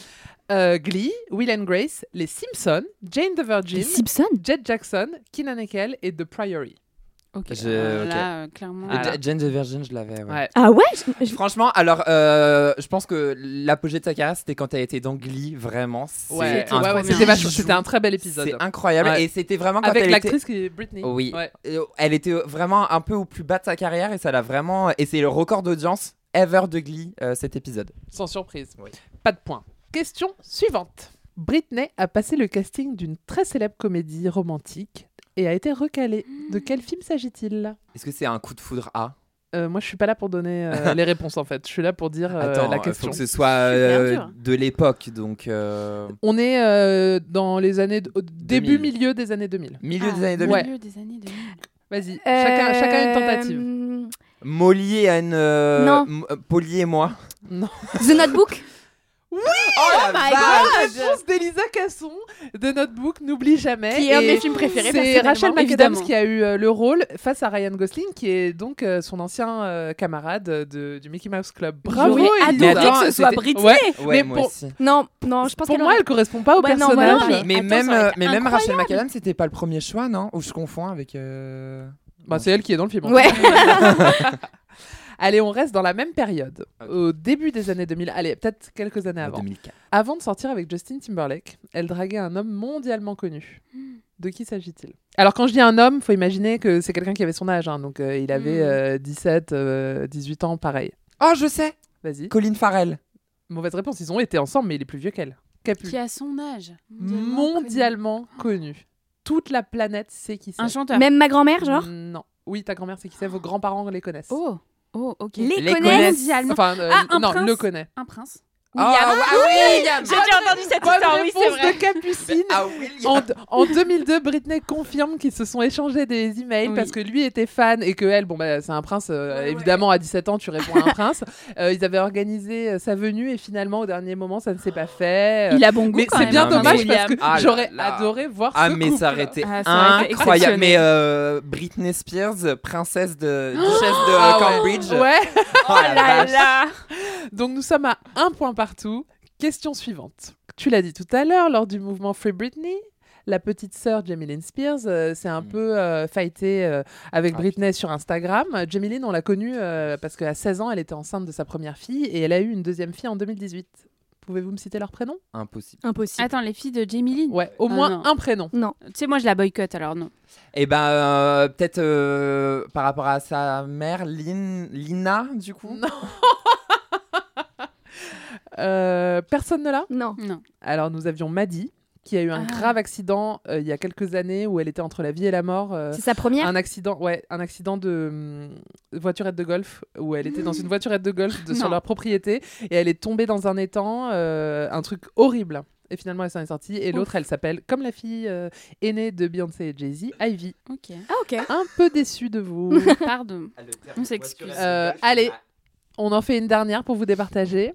C: Euh, Glee, Will and Grace, Les Simpsons, Jane the Virgin,
H: Les Simpsons?
C: Jet Jackson, Keenan et Kel et The Priory.
F: Ok.
E: Je-
F: euh,
E: ok.
F: Là, euh, clairement.
E: Et
C: Voilà.
E: Ja- Jane the Virgin, je l'avais. ouais.
C: Ouais.
H: Ah ouais je- je-
E: Franchement, alors, euh, je pense que l'apogée de sa carrière, c'était quand elle était dans Glee, vraiment. C'est
C: Ouais,
E: un
C: ouais, ouais,
E: bijou.
C: c'était vachement- c'était un très bel épisode.
E: C'est incroyable.
C: Ouais.
E: Et c'était vraiment quand
C: Avec
E: elle était...
C: l'actrice qui est Britney.
E: Oui.
C: Ouais.
E: Euh, Elle était vraiment un peu au plus bas de sa carrière et ça l'a vraiment. Et c'est le record d'audience ever de Glee, euh, cet épisode.
C: Sans surprise.
E: Oui.
C: Pas de point. Question suivante. Britney a passé le casting d'une très célèbre comédie romantique et a été recalée. De quel film s'agit-il
E: Est-ce que c'est un coup de foudre A
C: Euh, Moi, je suis pas là pour donner euh, *laughs* les réponses en fait. Je suis là pour dire euh,
E: Attends,
C: la question.
E: faut que ce soit euh, de l'époque, donc euh,
C: On est euh, dans les années au début
E: 2000.
C: milieu des années 2000.
E: milieu
F: Ah,
E: des années 2000.
C: Ouais.
F: milieu des années 2000.
C: Vas-y, chacun, chacun une tentative.
H: Euh,
E: Molly et Anne. euh,
H: Non.
E: Polly et moi.
C: Non.
H: The Notebook *laughs*
E: Oh, la
H: my
E: vache
C: La réponse d'Elisa Casson de Notebook, n'oublie jamais.
H: Qui est un de
C: Et
H: mes films préférés,
C: C'est Rachel McAdams
F: évidemment.
C: qui a eu euh, le rôle face à Ryan Gosling, qui est donc euh, son ancien euh, camarade de, du Mickey Mouse Club. Bravo,
H: J'aurais adoré
E: attends,
H: que ce soit Britney.
C: Ouais,
E: Ouais,
C: mais
E: moi
C: pour,
E: aussi.
H: Non, non, je pense
C: pour moi,
H: aurait-
C: elle correspond pas au
H: Ouais, non,
C: personnage.
E: Mais
H: Attends,
E: même, mais Rachel. McAdams, c'était pas le premier choix, non? Ou je confonds avec. euh,
C: Bah, c'est elle qui est dans le film.
H: Ouais. *laughs* *laughs*
C: Allez, on reste dans la même période. Au début des années 2000, allez, peut-être quelques années avant.
E: 2004.
C: Avant de sortir avec Justin Timberlake, elle draguait un homme mondialement connu. De qui s'agit-il? Alors quand je dis un homme, faut imaginer que c'est quelqu'un qui avait son âge, hein, donc euh, il avait
F: Mm.
C: euh, 17, euh, 18 ans, pareil.
E: Oh, je sais
C: Vas-y.
E: Colin Farrell.
C: Mauvaise réponse, ils ont été ensemble, mais il est plus vieux qu'elle. Capu.
F: Qui a son âge?
C: Mondialement connu. Toute la planète sait qui c'est.
F: Un chanteur.
H: Même ma grand-mère, genre?
C: Non. Oui, ta grand-mère sait qui c'est, vos grands-parents les connaissent.
F: Oh, oh, ok.
H: Les, connaissent.
F: Mondialement.
C: Enfin, euh,
F: Ah, un
C: non,
F: prince.
C: le connaît.
F: Un prince.
E: Ah, ah, William
H: J'ai déjà entendu cette
C: Bonne
H: histoire, oui, c'est vrai.
C: de Capucine.
E: Ah,
C: En, en 2002, Britney confirme qu'ils se sont échangés des emails
F: Oui.
C: parce que lui était fan et que elle, bon bah c'est un prince. euh, évidemment, à 17 ans, tu réponds à un prince. *laughs* Euh, ils avaient organisé euh, sa venue et finalement, au dernier moment, ça ne s'est pas fait.
F: Il a bon goût
C: mais c'est bien
E: hein,
C: dommage parce que
E: Ah
C: j'aurais adoré voir
E: Ah,
C: ce
E: mais
C: couple.
E: ça aurait été
F: Ah,
E: incroyable. Mais euh, Britney Spears, princesse de duchesse de
C: Ah.
E: Cambridge.
C: Ouais.
E: Oh la
H: là là
C: Donc nous sommes à un point partout. Question suivante. Tu l'as dit tout à l'heure lors du mouvement Free Britney. La petite sœur Jamie Lynn Spears euh, s'est un
E: Mm.
C: peu euh, fightée euh, avec
E: Ah,
C: Britney sur Instagram. Jamie Lynn, on l'a connue euh, parce qu'à 16 ans, elle était enceinte de sa première fille et elle a eu une deuxième fille en 2018. Pouvez-vous me citer leur prénom?
E: Impossible.
H: Impossible.
F: Attends, les filles de Jamie Lynn?
C: Ouais, au
F: Ah,
C: moins
F: non.
C: un prénom.
H: Non.
F: Tu sais, moi, je la boycotte, alors non.
E: Et ben euh, peut-être euh, par rapport à sa mère, Lin- Lina, du coup?
C: Non. *laughs* Euh, personne ne l'a
H: Non.
F: Non.
C: Alors nous avions Maddy qui a eu un
F: Ah.
C: grave accident euh, il y a quelques années où elle était entre la vie et la mort. euh,
H: C'est sa première
C: un accident, ouais, un accident de hum, voiturette de golf où elle était dans une voiturette de golf de- sur leur propriété et elle est tombée dans un étang, euh, un truc horrible. Et finalement, elle s'en est sortie. Et l'autre, elle s'appelle, comme la fille euh, aînée de Beyoncé et Jay-Z, Ivy.
F: Ok.
H: Ah, ok.
C: Un peu déçue de vous. *laughs*
F: Pardon. On s'excuse.
C: Euh, allez, on en fait une dernière pour vous départager.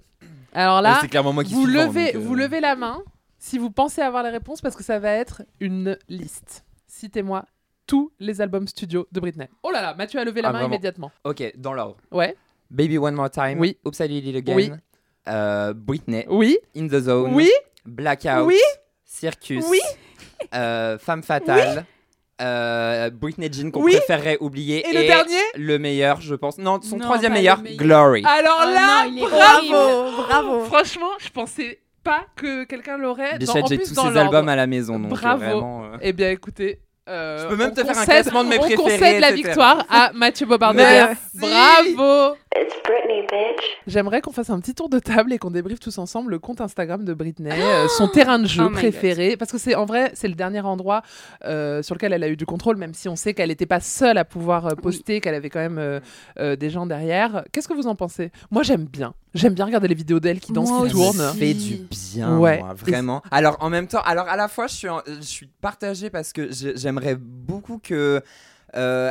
C: Alors là,
E: c'est clairement moi qui
C: vous
E: suis devant,
C: levez,
E: donc, euh,
C: vous levez la main si vous pensez avoir les réponses parce que ça va être une liste. Citez-moi tous les albums studio de Britney. Oh là là, Mathieu a levé la
E: Ah,
C: main
E: vraiment.
C: immédiatement.
E: Ok, dans l'ordre.
C: Ouais.
E: Baby One More Time.
C: Oui.
E: Oops, I Did It Again.
C: Oui.
E: euh, Britney.
C: Oui.
E: In the Zone.
C: Oui.
E: Blackout.
C: Oui.
E: Circus.
C: Oui.
E: euh, Femme Fatale. Euh, Britney Jean qu'on
C: Oui.
E: préférerait oublier.
C: Et le dernier
E: Le meilleur, je pense. Non, son
F: Non,
E: troisième
F: pas
E: meilleur,
F: le meilleur.
E: Glory.
C: Alors
F: Oh
C: là,
F: non, il est
C: bravo.
H: Bravo.
C: Franchement, je pensais pas que quelqu'un l'aurait.
E: Bichette,
C: Dans- en
E: j'ai
C: plus,
E: tous
C: dans
E: ces
C: l'ordre.
E: albums à la maison. Donc, euh,
C: Bravo.
E: vraiment, euh,
C: Eh bien, écoutez. Euh,
E: Je peux même
C: on
E: te faire un
C: concède-
E: classement de mes
C: On
E: préférés,
C: concède la
E: etc.
C: victoire à Mathieu. Bravo.
G: It's Britney, bitch.
C: J'aimerais qu'on fasse un petit tour de table et qu'on débriefe tous ensemble le compte Instagram de Britney, euh, son terrain de jeu
F: Oh my
C: préféré. Parce que c'est en vrai, c'est le dernier endroit euh, sur lequel elle a eu du contrôle, même si on sait qu'elle n'était pas seule à pouvoir euh, poster, qu'elle avait quand même euh, euh, des gens derrière. Qu'est-ce que vous en pensez? Moi, j'aime bien. J'aime bien regarder les vidéos d'elle qui dansent,
F: Moi
C: qui tournent.
E: Ça fait du bien,
C: Ouais.
E: moi, vraiment. Alors, en même temps, alors à la fois, je suis, en- je suis partagée parce que j'aimerais beaucoup que. euh,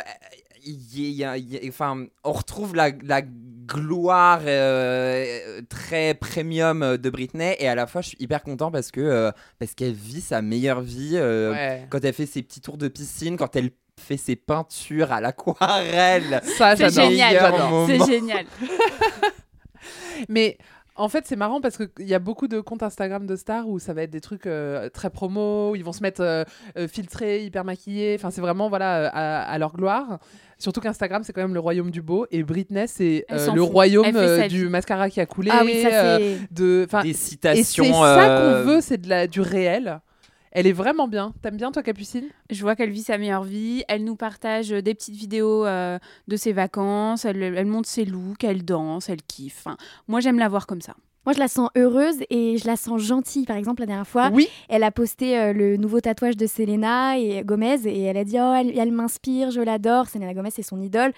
E: il y ait- il y a- il y a- enfin, on retrouve la, la gloire euh, très premium de Britney et à la fois je suis hyper content parce que euh, parce qu'elle vit sa meilleure vie euh,
C: Ouais.
E: quand elle fait ses petits tours de piscine quand elle fait ses peintures à l'aquarelle
C: Ça,
F: C'est génial. C'est génial. *laughs* *laughs*
C: Mais en fait, c'est marrant parce qu'il y a beaucoup de comptes Instagram de stars où ça va être des trucs euh, très promo, où ils vont se mettre euh, euh, filtrés, hyper maquillés. Enfin, c'est vraiment voilà, à, à leur gloire. Surtout qu'Instagram, c'est quand même le royaume du beau. Et Britney, c'est euh, le
F: fout.
C: royaume du mascara qui a coulé.
H: Ah oui, ça
C: euh,
H: c'est.
C: de, enfin,
E: des
C: et
E: citations
C: c'est ça qu'on veut, c'est de la, du réel. Elle est vraiment bien. T'aimes bien, toi, Capucine?
F: Je vois qu'elle vit sa meilleure vie. Elle nous partage des petites vidéos euh, de ses vacances. Elle, elle montre ses looks, elle danse, elle kiffe. Enfin, moi, j'aime la voir comme ça.
H: Moi, je la sens heureuse et je la sens gentille. Par exemple, la dernière fois,
C: Oui.
H: elle a posté euh, le nouveau tatouage de Selena et Gomez et elle a dit Oh, elle, elle m'inspire, je l'adore. Selena Gomez, c'est son idole.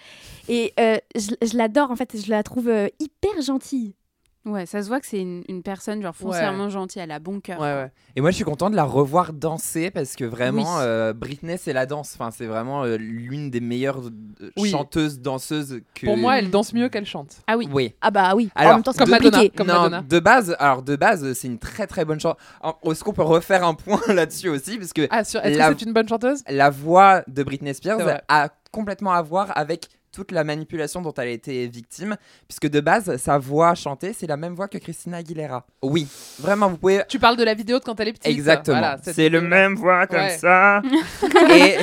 H: Et euh, je, je l'adore, en fait, je la trouve euh, hyper gentille.
F: Ouais, ça se voit que c'est une, une personne genre foncièrement gentille. Elle a bon cœur.
C: Ouais, ouais.
E: Et moi, je suis content de la revoir danser parce que vraiment,
F: Oui.
E: euh, Britney, c'est la danse. Enfin, c'est vraiment euh, l'une des meilleures euh,
C: Oui.
E: chanteuses, danseuses que.
C: Pour moi, elle danse mieux qu'elle chante.
F: Ah oui.
E: Oui.
H: Ah bah oui, en
E: Alors,
H: même temps, c'est
C: comme
H: compliqué.
C: Madonna. Comme
E: non,
C: Madonna.
E: de base, alors de base, c'est une très très bonne chanteuse. Est-ce qu'on peut refaire un point *laughs* là-dessus aussi? Parce que
C: Ah, sur... est-ce
E: La-
C: que c'est une bonne chanteuse?
E: La voix de Britney Spears a complètement à voir avec toute la manipulation dont elle a été victime, puisque de base, sa voix chantée, c'est la même voix que Christina Aguilera. Oui, vraiment, vous pouvez...
C: Tu parles de la vidéo de quand elle est petite.
E: Exactement.
C: Voilà,
E: c'est le même voix comme
C: Ouais.
E: ça. *laughs* et,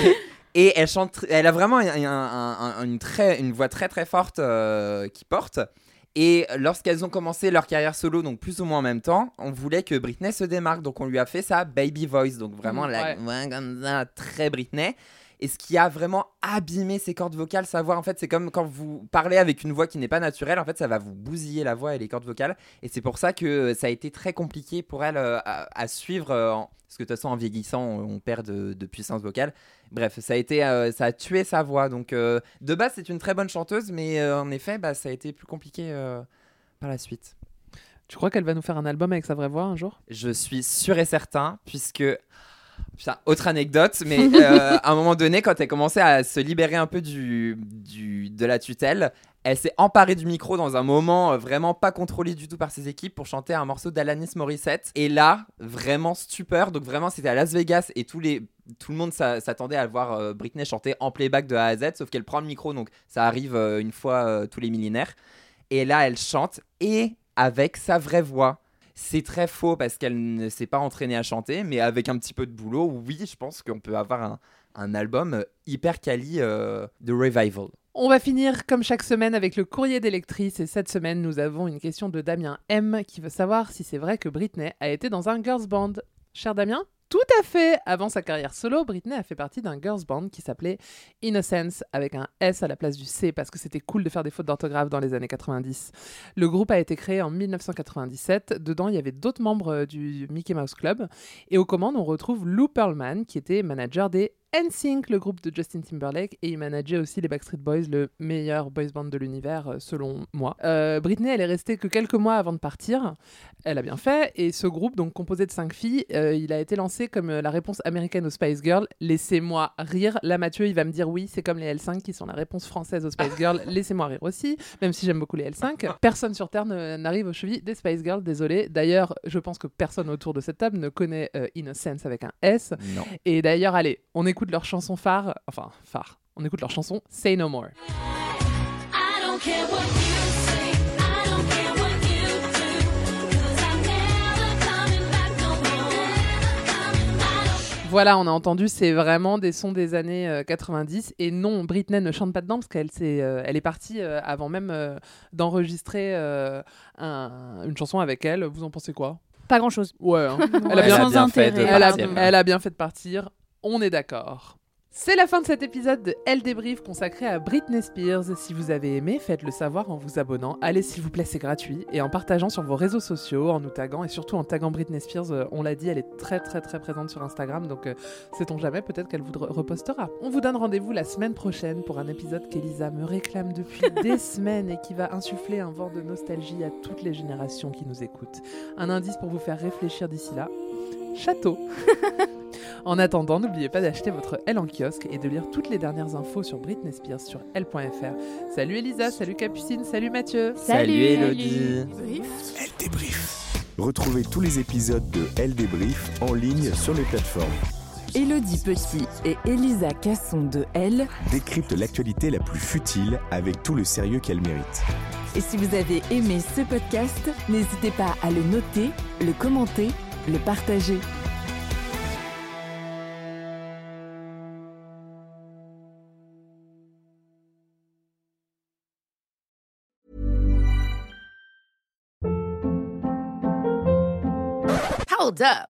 E: et elle chante, elle a vraiment un- un- un- une, très, une voix très très forte euh, qui porte. Et lorsqu'elles ont commencé leur carrière solo, donc plus ou moins en même temps, on voulait que Britney se démarque. Donc on lui a fait sa baby voice, donc vraiment
C: Mhm,
E: la
C: ouais.
E: voix comme ça, très Britney. Et ce qui a vraiment abîmé ses cordes vocales, sa voix, en fait, c'est comme quand vous parlez avec une voix qui n'est pas naturelle, en fait, ça va vous bousiller la voix et les cordes vocales. Et c'est pour ça que ça a été très compliqué pour elle euh, à, à suivre, euh, en- parce que de toute façon, en vieillissant, on, on perd de, de puissance vocale. Bref, ça a, été, euh, ça a tué sa voix. Donc, euh, de base, c'est une très bonne chanteuse, mais euh, en effet, bah, ça a été plus compliqué euh, par la suite.
C: Tu crois qu'elle va nous faire un album avec sa vraie voix un jour?
E: Je suis sûr et certain, puisque. Putain, autre anecdote, mais *laughs* euh, à un moment donné, quand elle commençait à se libérer un peu du, du, de la tutelle, elle s'est emparée du micro dans un moment euh, vraiment pas contrôlé du tout par ses équipes pour chanter un morceau d'Alanis Morissette. Et là, vraiment stupeur. Donc vraiment, c'était à Las Vegas et tous les, tout le monde s'a- s'attendait à voir euh, Britney chanter en playback de A à Z, sauf qu'elle prend le micro, donc ça arrive une fois tous les millénaires. Et là, elle chante et avec sa vraie voix. C'est très faux parce qu'elle ne s'est pas entraînée à chanter, mais avec un petit peu de boulot, oui, je pense qu'on peut avoir un, album euh, hyper quali euh, de revival.
C: On va finir comme chaque semaine avec le courrier des lectrices et cette semaine nous avons une question de Damien M qui veut savoir si c'est vrai que Britney a été dans un girls band. Cher Damien? Tout à fait Avant sa carrière solo, Britney a fait partie d'un girls band qui s'appelait Innocence avec un S à la place du C parce que c'était cool de faire des fautes d'orthographe dans les années 90. Le groupe a été créé en 1997. Dedans, il y avait d'autres membres euh, du Mickey Mouse Club. Et aux commandes, on retrouve Lou Pearlman qui était manager des NSYNC, le groupe de Justin Timberlake, et il manageait aussi les Backstreet Boys, le meilleur boys band de l'univers, euh, selon moi. Euh, Britney, elle est restée que quelques mois avant de partir. Elle a bien fait, et ce groupe, donc composé de cinq filles, euh, il a été lancé comme la réponse américaine aux Spice Girls. Laissez-moi rire. Là, Mathieu, il va me dire oui, c'est comme les L5 qui sont la réponse française aux Spice *laughs* Girls. Laissez-moi rire aussi, même si j'aime beaucoup les L5. Personne sur Terre n'arrive aux chevilles des Spice Girls, désolé. D'ailleurs, je pense que personne autour de cette table ne connaît euh, Innocence avec un S.
E: Non.
C: Et d'ailleurs, allez, on écoute leur chanson phare, enfin phare, on écoute leur chanson Say No More. Voilà, on a entendu, c'est vraiment des sons des années euh, 90. Et non, Britney ne chante pas dedans parce qu'elle s'est, euh, elle est partie euh, avant même euh, d'enregistrer euh, un- une chanson avec elle. Vous en pensez quoi?
H: Pas grand-chose.
C: Ouais, hein. *laughs*
F: Ouais,
C: elle, a bien,
F: sans
E: bien fait de
F: intérêt.
C: elle, a,
E: partir.
C: elle a bien fait de partir. On est d'accord. C'est la fin de cet épisode de Elle débrief consacré à Britney Spears. Si vous avez aimé, faites-le savoir en vous abonnant. Allez s'il vous plaît, c'est gratuit. Et en partageant sur vos réseaux sociaux, en nous taguant et surtout en taguant Britney Spears. Euh, On l'a dit, elle est très très très présente sur Instagram. Donc euh, sait-on jamais, peut-être qu'elle vous re- repostera. On vous donne rendez-vous la semaine prochaine pour un épisode qu'Elisa me réclame depuis *laughs* des semaines et qui va insuffler un vent de nostalgie à toutes les générations qui nous écoutent. Un indice pour vous faire réfléchir d'ici là. Château. *laughs* En attendant, n'oubliez pas d'acheter votre L en kiosque et de lire toutes les dernières infos sur Britney Spears sur L.fr. Salut Elisa, salut Capucine, salut Mathieu.
E: Salut Elodie.
B: Elle débrief. Retrouvez tous les épisodes de Elle débrief en ligne sur les plateformes.
A: Elodie Petit et Elisa Casson de Elle.
B: Décrypte l'actualité la plus futile avec tout le sérieux qu'elle mérite.
A: Et si vous avez aimé ce podcast, n'hésitez pas à le noter, le commenter, le partager.
J: Hold up.